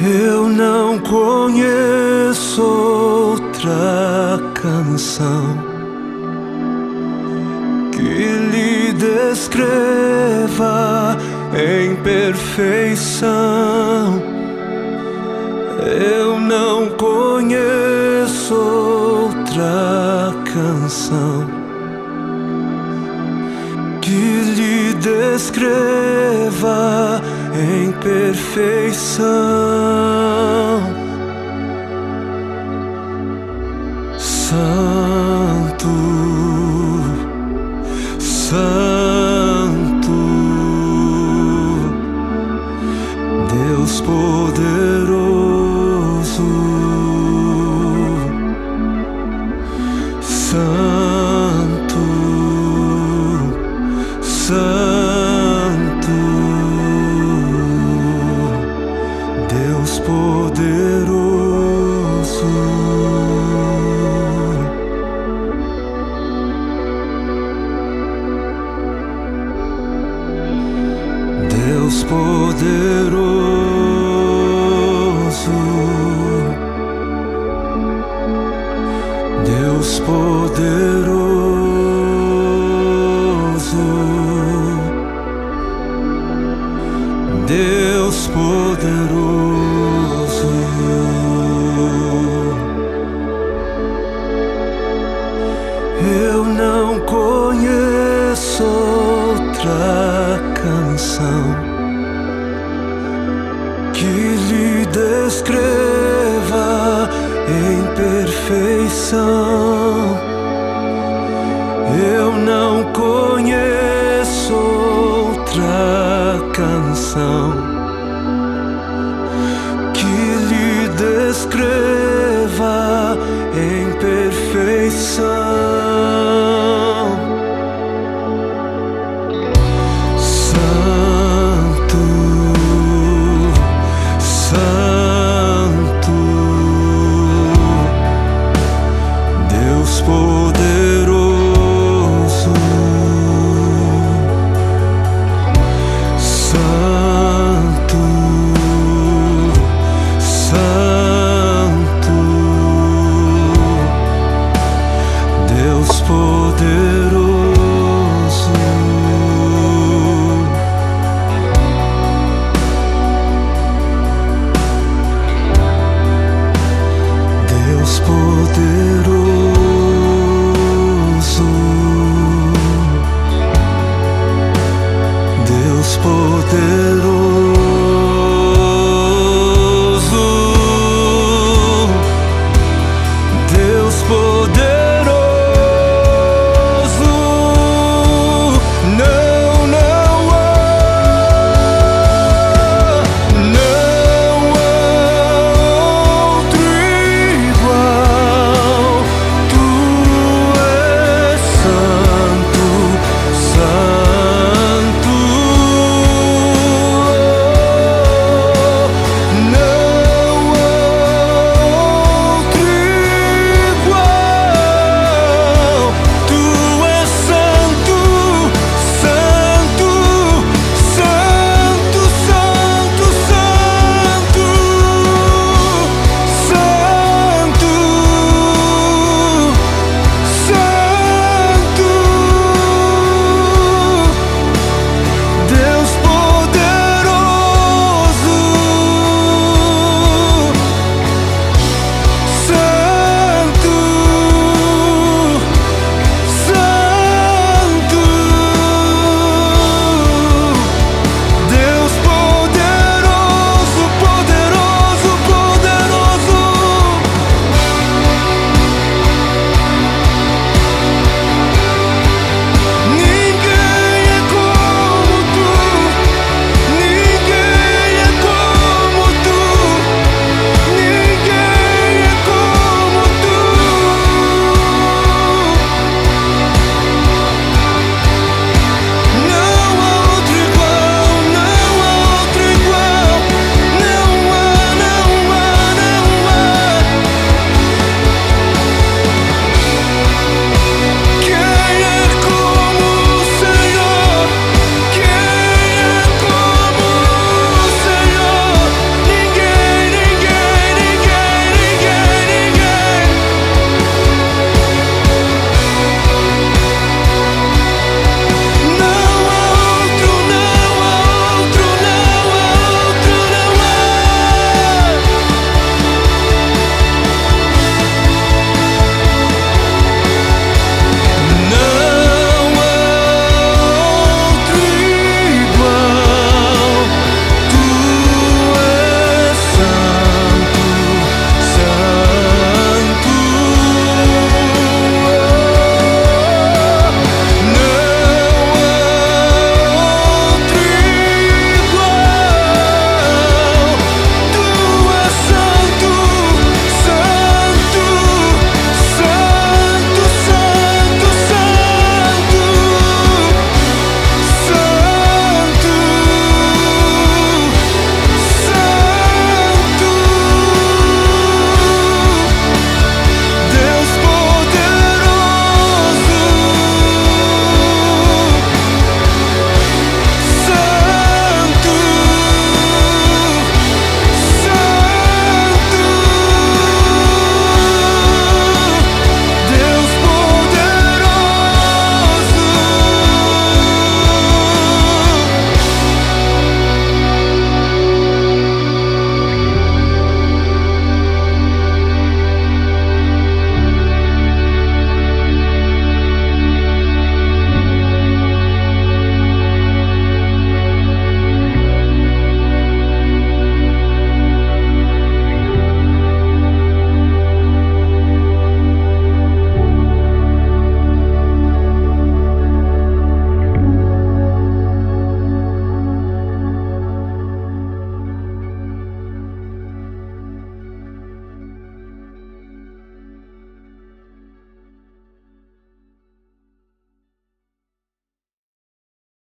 Eu não conheço outra canção que lhe descreva em perfeição. Eu não conheço outra canção que lhe descreva em perfeição. Santo, Santo, Deus poderoso, Santo, Deus poderoso, Deus poderoso. Eu não conheço outra canção perfeição. corpo.